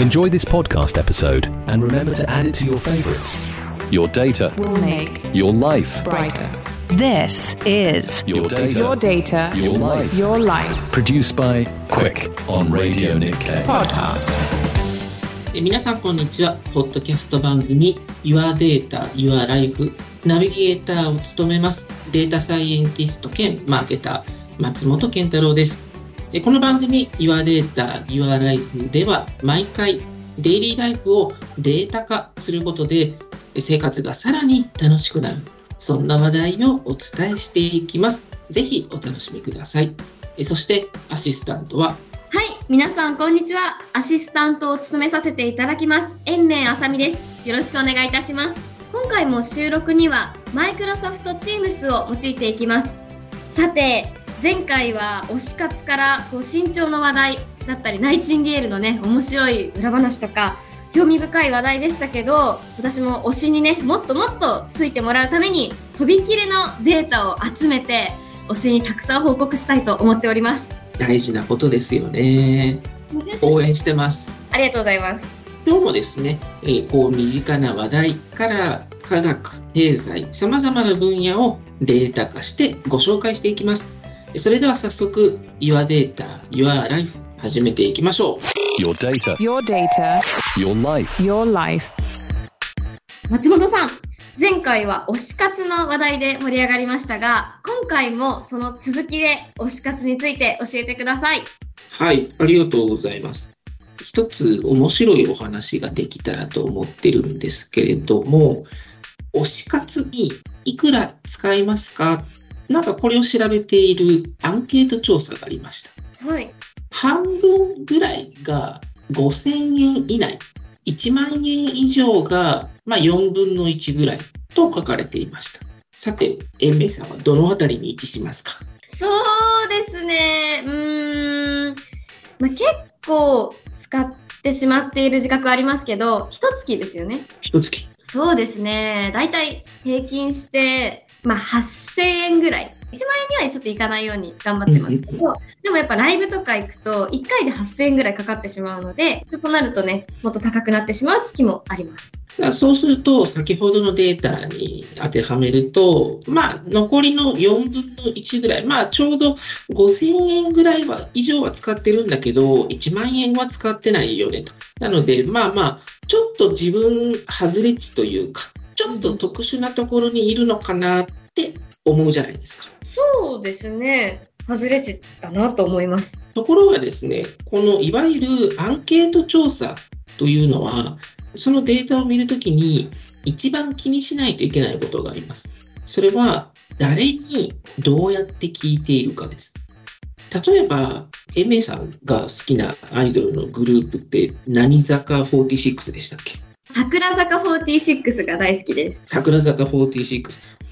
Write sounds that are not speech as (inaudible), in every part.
Enjoy this podcast episode and remember to add it to your favorites. Your data, will make your life, brighter. This is your data, your data, your life. your life Produced by Quick on Radio Nikkei. podcast. え皆さんこんにちは。ポッドキャスト番組 Your Data, Your Life ナビゲーターを務めますデータサイエンティスト兼マーケター松本健太郎です。 えこの番組 Your Data, Your Life では毎回デイリーライフをデータ化することでえ生活がさらに楽しくなる。そんな話題をお伝えしていきます。ぜひお楽しみください。えそしてアシスタントは？はい、皆さんこんにちは。アシスタントを務めさせていただきます。延命あさみです。よろしくお願いいたします。今回も収録にはマイクロソフト Teams を用いていきます。さて、前回は推し活からこう身長の話題だったり、ナイチンゲールのね、面白い裏話とか、興味深い話題でしたけど、私も推しにね、もっともっとついてもらうために、とびきりのデータを集めて、推しにたくさん報告したいと思っております。大事なことですよね。応援してます。ありがとうございます。今日もですね、えーこう身近な話題から科学、経済、様々な分野をデータ化してご紹介していきます。えそれでは早速、Your Data, Your Life 始めていきましょう。Your data, Your data, your life. your life. 松本さん前回は推し活の話題で盛り上がりましたが今回もその続きで推し活について教えてくださいはい、ありがとうございます。一つ面白いお話ができたらと思ってるんですけれども、推し活にいくら使いますか？なんかこれを調べているアンケート調査がありました。はい半分ぐらいが5000円以内、1万円以上が、まあ、4分の1ぐらいと書かれていました。さて、延明さんはどのあたりに位置しますか？そうですねうーん、まあ、結構使ってしまっている自覚はありますけど一月ですよね一月。そうですねだいたい平均して、まあ、8000円ぐらい。1万円にはちょっといかないように頑張ってますけど、でもやっぱライブとか行くと1回で8000円ぐらいかかってしまうのでとなるとねもっと高くなってしまう月もあります。そうすると、先ほどのデータに当てはめると、まあ、残りの4分の1ぐらい、まあ、ちょうど5000円ぐらいは、以上は使ってるんだけど、1万円は使ってないよねと。なので、まあまあ、ちょっと自分外れ値というか、ちょっと特殊なところにいるのかなって思うじゃないですか。そうですね外れ値だなと思いますところがですね、このいわゆるアンケート調査というのは、そのデータを見るときに一番気にしないといけないことがあります。それは誰にどうやって聞いているかです。例えば、エメさんが好きなアイドルのグループって何坂46でしたっけ？桜坂46が大好きです桜坂46。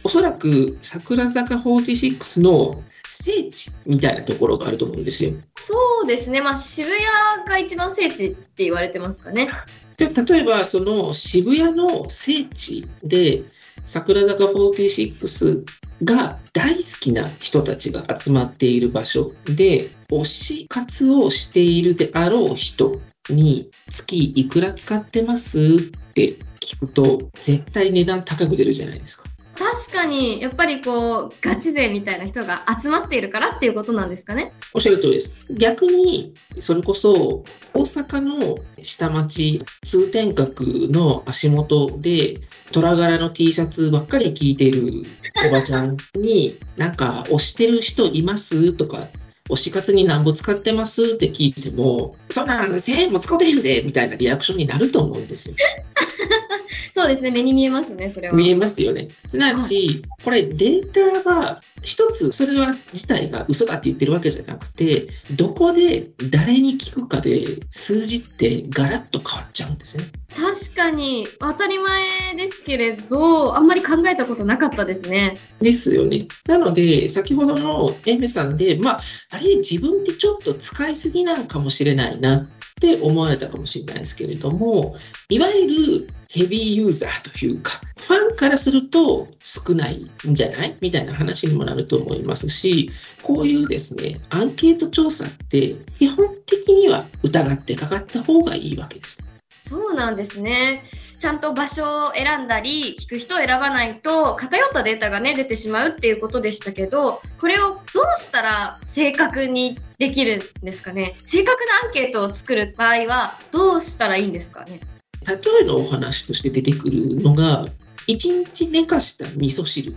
おそらく桜坂46の聖地みたいなところがあると思うんですよ。そうですねまあ渋谷が一番聖地って言われてますかね (laughs) で例えばその渋谷の聖地で桜坂46が大好きな人たちが集まっている場所で推し活をしているであろう人に月いくら使ってますって聞くと絶対値段高く出るじゃないですか。確かにやっぱりこうガチ勢みたいな人が集まっているからっていうことなんですかねおっしゃる通りです。逆に、それこそ、大阪の下町、通天閣の足元で、虎柄の T シャツばっかり着いてるおばちゃんに、なんか、推してる人います？とか、推し活に何ぼ使ってますって聞いても、そんなん1000円も使ってへんでみたいなリアクションになると思うんですよ。(laughs) そうですね目に見えますねそれは見えますよね。すなわち、これデータは一つ、それは自体が嘘だって言ってるわけじゃなくて、どこで誰に聞くかで数字ってガラッと変わっちゃうんですね。確かに当たり前ですけれどあんまり考えたことなかったですねですよね。なので、先ほどのエメさんで、まあ、あれ、自分ってちょっと使いすぎなのかもしれないなって思われたかもしれないですけれども、いわゆるヘビーユーザーというか、ファンからすると少ないんじゃない？みたいな話にもなると思いますし、こういうですね、アンケート調査って基本的には疑ってかかった方がいいわけです。そうなんですね。ちゃんと場所を選んだり、聞く人を選ばないと偏ったデータがね、出てしまうっていうことでしたけど、これをどうしたら正確にできるんですかね？正確なアンケートを作る場合は、どうしたらいいんですかね？例えのお話として出てくるのが、1日寝かした味噌汁。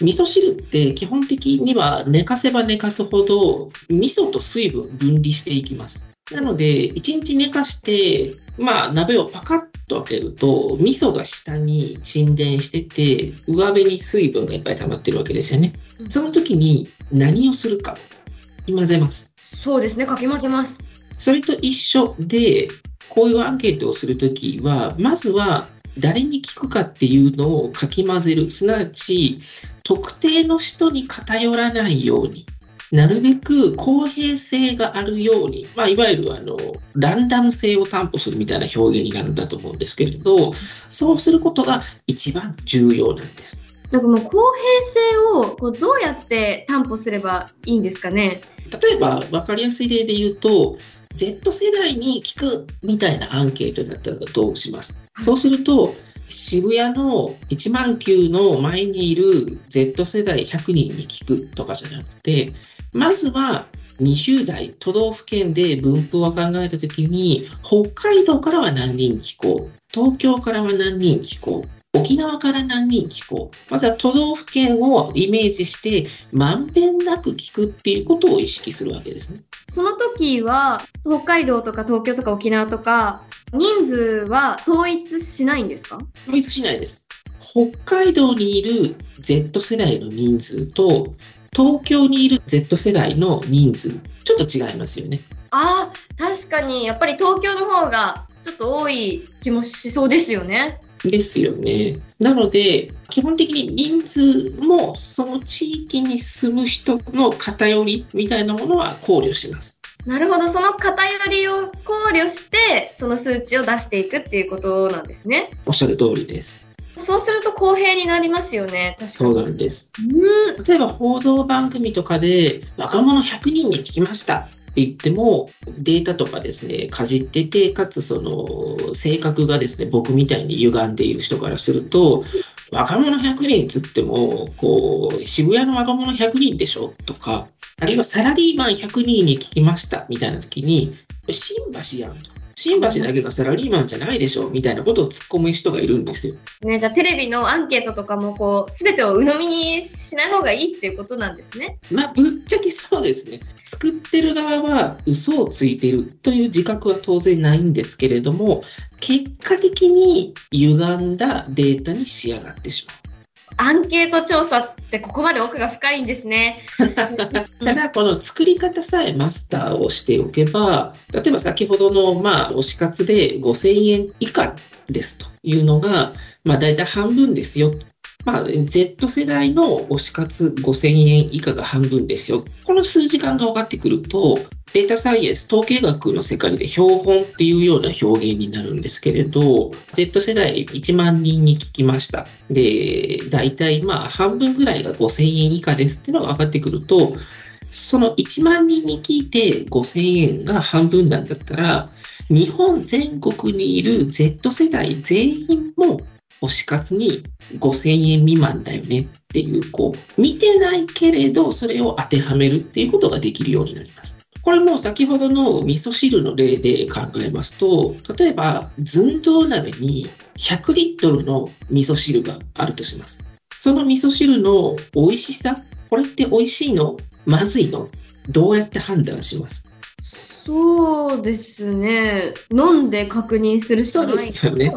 味噌汁って基本的には寝かせば寝かすほど味噌と水分分離していきます。なので、1日寝かして、まあ鍋をパカッと開けると、味噌が下に沈殿してて、上辺に水分がいっぱい溜まってるわけですよね。その時に何をするか。混ぜます。そうですね、かき混ぜます。それと一緒で、こういうアンケートをするときは、まずは誰に聞くかっていうのをかき混ぜる。すなわち、特定の人に偏らないように、なるべく公平性があるように、まあ、いわゆるあの、ランダム性を担保するみたいな表現になるんだと思うんですけれど、そうすることが一番重要なんです。なんかもう公平性をこうどうやって担保すればいいんですかね？例えば、分かりやすい例で言うと、Z 世代に聞くみたいなアンケートだったらどうします？そうすると、渋谷の109の前にいる Z 世代100人に聞くとかじゃなくて、まずは20代都道府県で分布を考えたときに、北海道からは何人聞こう、東京からは何人聞こう、沖縄から何人聞こう。まずは都道府県をイメージして、まんべんなく聞くっていうことを意識するわけですね。その時は北海道とか東京とか沖縄とか人数は統一しないんですか？統一しないです。北海道にいる Z 世代の人数と、東京にいる Z 世代の人数、ちょっと違いますよね。ああ、確かにやっぱり東京の方がちょっと多い気もしそうですよね。ですよね。なので、基本的に人数もその地域に住む人の偏りみたいなものは考慮します。なるほど、その偏りを考慮して、その数値を出していくっていうことなんですね。おっしゃる通りです。そうすると公平になりますよね。確かに。そうなんです。うん。例えば報道番組とかで若者100人に聞きました言ってもデータとかですね、かじってて、かつその性格がですね、僕みたいに歪んでいる人からすると、若者100人つっても、こう、渋谷の若者100人でしょ？とか、あるいはサラリーマン100人に聞きましたみたいな時に、新橋やんと。新橋だけがサラリーマンじゃないでしょみたいなことを突っ込む人がいるんですよ。ね、じゃあテレビのアンケートとかもこう、すべてを鵜呑みにしない方がいいっていうことなんですね。まあ、ぶっちゃけそうですね。作ってる側は嘘をついてるという自覚は当然ないんですけれども、結果的に歪んだデータに仕上がってしまう。アンケート調査ってここまで奥が深いんですね。(laughs) ただ、この作り方さえマスターをしておけば、例えば先ほどの、まあ、推し活で5000円以下ですというのが、まあ、大体半分ですよ。まあ、Z 世代の推し活5000円以下が半分ですよ。この数時間が分かってくると、データサイエンス、統計学の世界で標本っていうような表現になるんですけれど、Z 世代1万人に聞きました。で、大体まあ半分ぐらいが5000円以下ですっていうのが分かってくると、その1万人に聞いて5000円が半分なんだったら、日本全国にいる Z 世代全員も推し活に5000円未満だよねっていう、こう、見てないけれど、それを当てはめるっていうことができるようになります。これも先ほどの味噌汁の例で考えますと、例えば寸胴鍋に100リットルの味噌汁があるとします。その味噌汁の美味しさ、これって美味しいのまずいのどうやって判断します？そうですね。飲んで確認するしかない。そうですよね。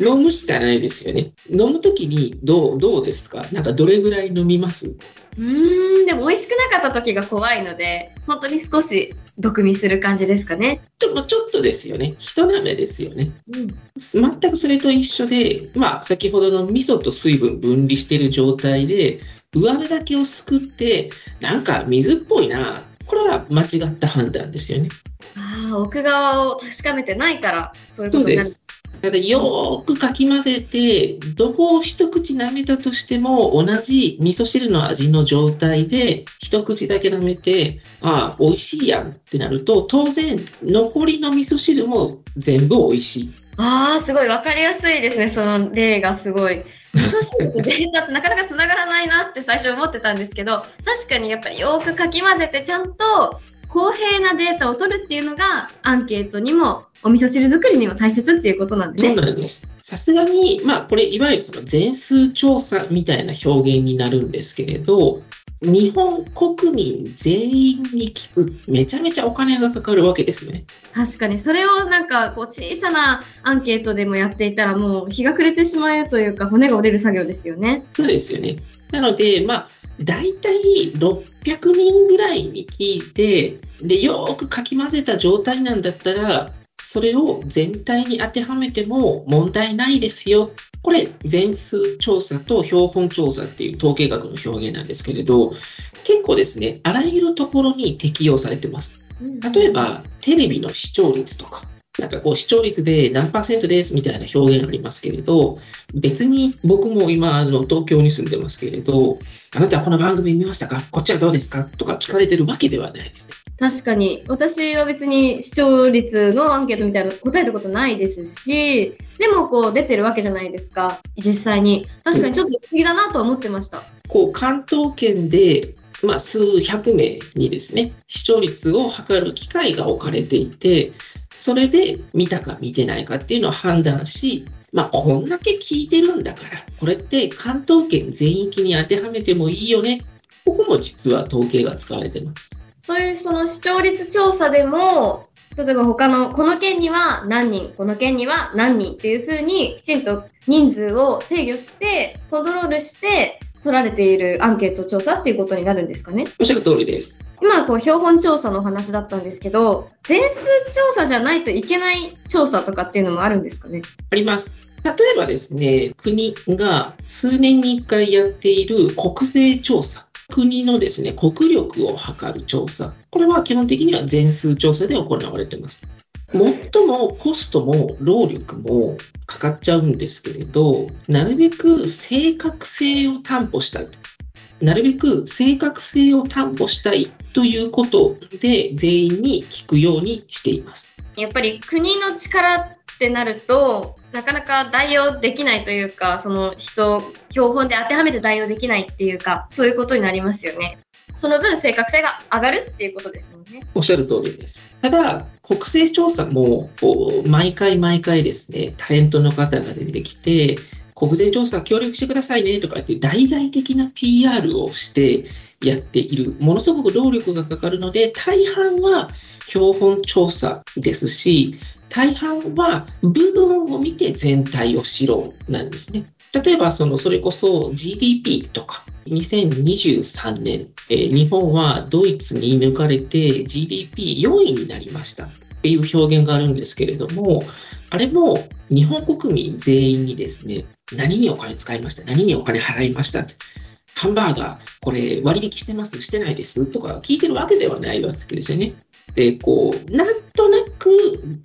飲むしかないですよね。飲むときにどう、どうですか？なんかどれぐらい飲みます？うーん、でも美味しくなかった時が怖いので、本当に少し毒味する感じですかね。ちょちょっとですよね。一舐めですよね。うん。全くそれと一緒で、まあ、先ほどの味噌と水分分離している状態で、上辺だけをすくって、なんか水っぽいな。これは間違った判断ですよね。ああ、奥側を確かめてないから、そういうことになる。す。ただ、よーくかき混ぜて、どこを一口舐めたとしても、同じ味噌汁の味の状態で、一口だけ舐めて、ああ、美味しいやんってなると、当然、残りの味噌汁も全部美味しい。ああ、すごい分かりやすいですね、その例がすごい。味噌汁とデータってなかなかつながらないなって最初思ってたんですけど、確かにやっぱりよくかき混ぜて、ちゃんと公平なデータを取るっていうのが、アンケートにも、お味噌汁作りにも大切っていうことなんですね。そうなんです。さすがに、まあ、これ、いわゆるその全数調査みたいな表現になるんですけれど、日本国民全員に聞く、めちゃめちゃお金がかかるわけですよね。確かに、それをなんか、こう、小さなアンケートでもやっていたら、もう日が暮れてしまうというか、骨が折れる作業ですよね。そうですよね。なので、まあ、大体600人ぐらいに聞いて、で、よーくかき混ぜた状態なんだったら、それを全体に当てはめても問題ないですよ。これ、全数調査と標本調査っていう統計学の表現なんですけれど、結構ですね、あらゆるところに適用されてます。例えば、テレビの視聴率とか、なんかこう視聴率で何パーセントですみたいな表現ありますけれど、別に僕も今、あの、東京に住んでますけれど、あなたはこの番組見ましたか？こっちはどうですか？とか聞かれてるわけではないですね。確かに。私は別に視聴率のアンケートみたいなの答えたことないですし、でもこう出てるわけじゃないですか。実際に。確かにちょっと不思議だなとは思ってました。こう、関東圏で、まあ、数百名にですね、視聴率を測る機会が置かれていて、それで見たか見てないかっていうのを判断し、まあ、こんだけ聞いてるんだから、これって関東圏全域に当てはめてもいいよね。ここも実は統計が使われてます。そういうその視聴率調査でも、例えば他の、この県には何人、この県には何人っていうふうに、きちんと人数を制御して、コントロールして、取られているアンケート調査っていうことになるんですかね。おっしゃる通りです。今はこう標本調査のお話だったんですけど、全数調査じゃないといけない調査とかっていうのもあるんですかね。あります。例えばですね、国が数年に1回やっている国税調査。国のですね、国力を測る調査。これは基本的には全数調査で行われています。最もコストも労力もかかっちゃうんですけれど、なるべく正確性を担保したいと。なるべく正確性を担保したいということで全員に聞くようにしています。やっぱり国の力ってなると、なかなか代用できないというか、その人、標本で当てはめて代用できないっていうか、そういうことになりますよね。その分正確性が上がるっていうことですもんね。おっしゃる通りです。ただ、国勢調査も、毎回毎回ですね、タレントの方が出てきて、国税調査協力してくださいねとかって大々的な PR をしてやっている。ものすごく労力がかかるので、大半は標本調査ですし、大半は部分を見て全体を知ろうなんですね。例えば、その、それこそ GDP とか、2023年、えー日本はドイツに抜かれて GDP4 位になりましたっていう表現があるんですけれども、あれも日本国民全員にですね、何にお金使いました何にお金払いましたハンバーガー、これ割引してますしてないですとか聞いてるわけではないわけですよね。で、こう、なんとなく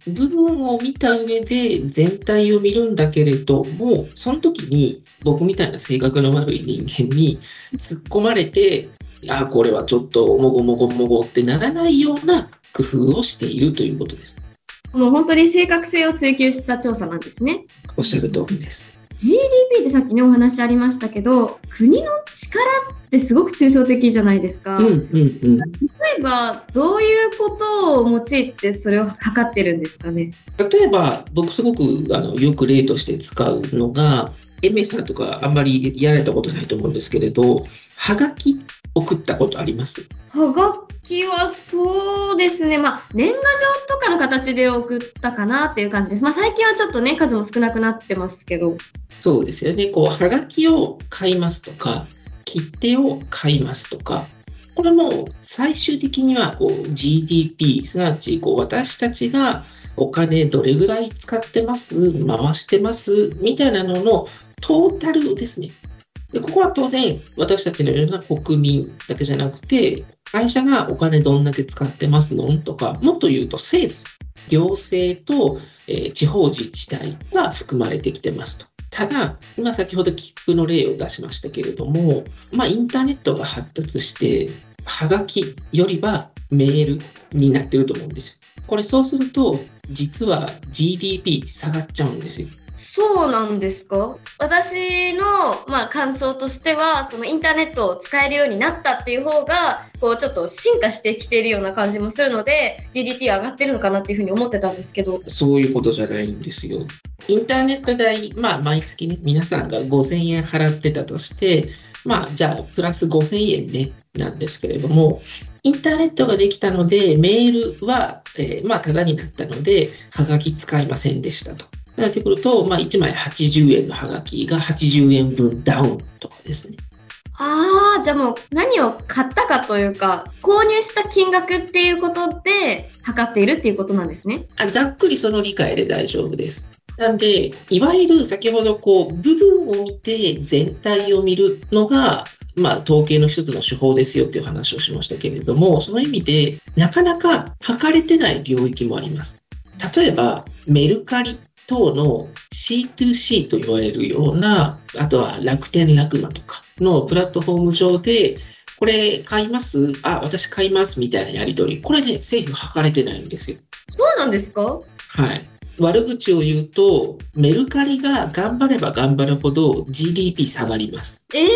部分を見た上で全体を見るんだけれども、その時に僕みたいな性格の悪い人間に突っ込まれて、あ、これはちょっともごもごもごってならないような工夫をしているということです。もう本当に正確性を追求した調査なんですね。おっしゃる通りです。GDP ってさっきねお話ありましたけど、国の力ってすごく抽象的じゃないですか。うんうんうん。例えば、どういうことを用いてそれを測ってるんですかね？例えば、僕すごくあのよく例として使うのが、エメさんとかあんまりやられたことないと思うんですけれど、はがき送ったことあります？はがきはそうですね、まあ、年賀状とかの形で送ったかなっていう感じです。まあ、最近はちょっとね、数も少なくなってますけど。そうですよね。こう、はがきを買いますとか、切手を買いますとか、これも最終的にはこう GDP、すなわちこう私たちがお金どれぐらい使ってます、回してます、みたいなののトータルですね。でここは当然私たちのような国民だけじゃなくて、会社がお金どんだけ使ってますのとか、もっと言うと政府行政と、え地方自治体が含まれてきてますと。ただ、今先ほど切符の例を出しましたけれども、まあ、インターネットが発達して、はがきよりはメールになってると思うんですよ。これそうすると、実は GDP 下がっちゃうんですよ。そうなんですか？私の、まあ、感想としてはそのインターネットを使えるようになったっていう方がこうちょっと進化してきているような感じもするので GDP は上がってるのかなっていうふうに思ってたんですけどそういうことじゃないんですよ。インターネット代、まあ、毎月ね、皆さんが5000円払ってたとして、まあ、じゃあ、プラス5000円ね、なんですけれども、インターネットができたので、メールは、えーまあ、タダになったので、はがき使いませんでしたと。なってくると、まあ、1枚80円のはがきが80円分ダウンとかですね。ああじゃあもう何を買ったかというか購入した金額っていうことで測っているっていうことなんですねあざっくりその理解で大丈夫です。なんで、いわゆる先ほどこう、部分を見て全体を見るのが、まあ、統計の一つの手法ですよっていう話をしましたけれども、その意味で、なかなか測れてない領域もあります。例えば、メルカリ等の C2C と言われるような、あとは楽天楽マとかのプラットフォーム上で、これ買います？あ、私買いますみたいなやり取り。これね、政府測れてないんですよ。そうなんですか？はい。悪口を言うと、メルカリが頑張れば頑張るほど GDP 下がります。ええー、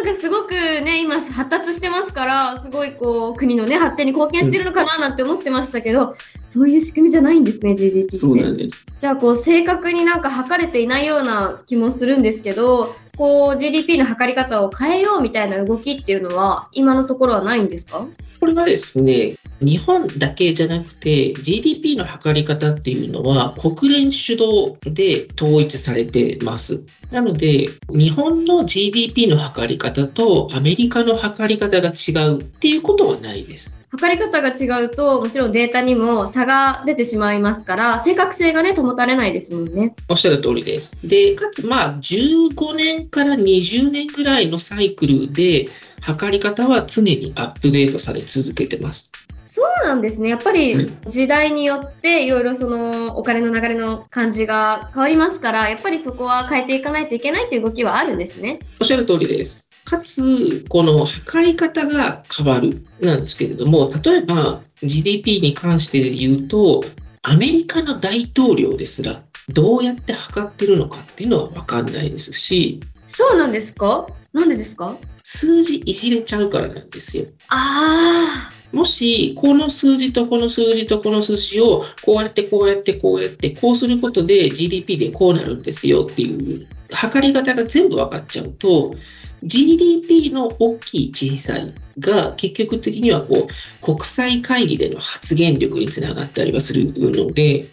なんかすごくね今発達してますからすごいこう国のね発展に貢献してるのかななんて思ってましたけど、そういう仕組みじゃないんですね GDP ってそうなんです。じゃあこう正確になんか測れていないような気もするんですけどこう GDP の測り方を変えようみたいな動きっていうのは今のところはないんですか？これはですね、日本だけじゃなくて GDP の測り方っていうのは国連主導で統一されてます。なので、日本の GDP の測り方とアメリカの測り方が違うっていうことはないです。測り方が違うともちろんデータにも差が出てしまいますから正確性がね保たれないですもんね。おっしゃる通りです。で、かつ、まあ、15年から20年ぐらいのサイクルで、測り方は常にアップデートされ続けてます。そうなんですね。やっぱりうん時代によっていろいろそのお金の流れの感じが変わりますから、やっぱりそこは変えていかないといけないっていう動きはあるんですね。おっしゃる通りです。かつ、この測り方が変わるなんですけれども、例えば GDP に関して言うと、アメリカの大統領ですら、どうやって測ってるのかっていうのは分かんないですし、そうなんですか？なんでですか？数字いじれちゃうからなんですよ。あもし、この数字とこの数字とこの数字を、こうやってこうやってこうやって、こうすることで GDP でこうなるんですよっていう、測り方が全部分かっちゃうと、GDP の大きい小さいが結局的にはこう、国際会議での発言力につながったりはするので、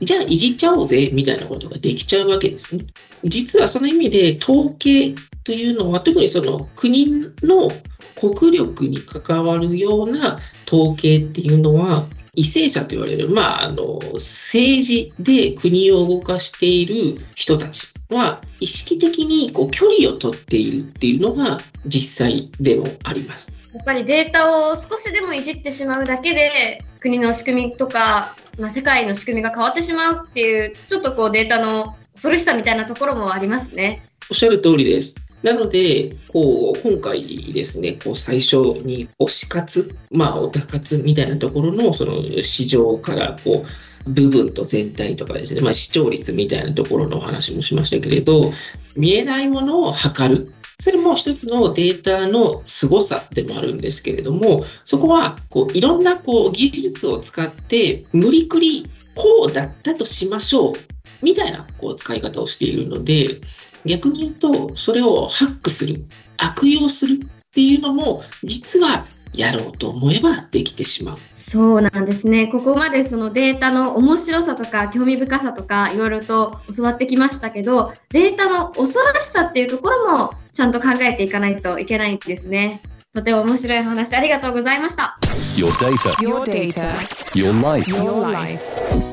じゃあいじっちゃおうぜみたいなことができちゃうわけですね。実はその意味で統計というのは特にその国の国力に関わるような統計っていうのは、為政者と言われる、まあ、あの、政治で国を動かしている人たちは、意識的にこう距離を取っているっていうのが実際でもあります。あ、やっぱりデータを少しでもいじってしまうだけで、国の仕組みとか、まあ、世界の仕組みが変わってしまうっていう、ちょっとこうデータの恐ろしさみたいなところもありますね。おっしゃる通りです。なので、こう、今回ですね、こう、最初に推し活、まあ、オタ活みたいなところの、その、市場から、こう、部分と全体とかですね、まあ、視聴率みたいなところのお話もしましたけれど、見えないものを測る。それも一つのデータの凄さでもあるんですけれども、そこは、こう、いろんな、こう、技術を使って、無理くり、こうだったとしましょう。みたいな、こう、使い方をしているので、逆に言うと、それをハックする、悪用するっていうのも、実はやろうと思えばできてしまう。そうなんですね。ここまでそのデータの面白さとか興味深さとかいろいろと教わってきましたけど、データの恐ろしさっていうところもちゃんと考えていかないといけないんですね。とても面白いお話ありがとうございました。Your data, Your data, your life. your life.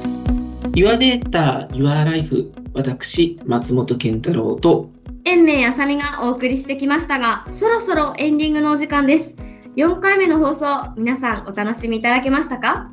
Your Data, Your Life 私、松本健太郎と。延命あさみがお送りしてきましたが、そろそろエンディングのお時間です。4回目の放送、皆さんお楽しみいただけましたか？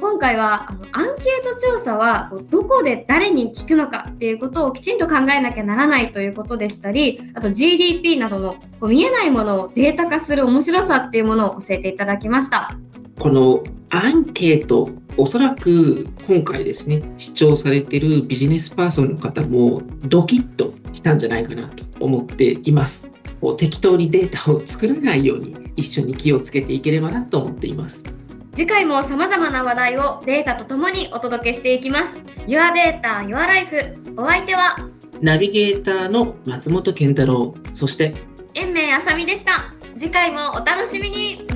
今回はアンケート調査はどこで誰に聞くのかっていうことをきちんと考えなきゃならないということでしたりあと GDP などのこう見えないものをデータ化する面白さっていうものを教えていただきました。このアンケートおそらく今回ですね視聴されているビジネスパーソンの方もドキッときたんじゃないかなと思っています。適当にデータを作らないように一緒に気をつけていければなと思っています。次回も様々な話題をデータとともにお届けしていきます。Your Data, Your Life お相手は？ナビゲーターの松本健太郎。そして延命あさみでした。次回もお楽しみに。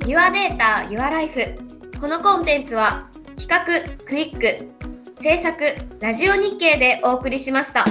Your Data, Your Life このコンテンツは企画クイック制作ラジオ日経でお送りしました。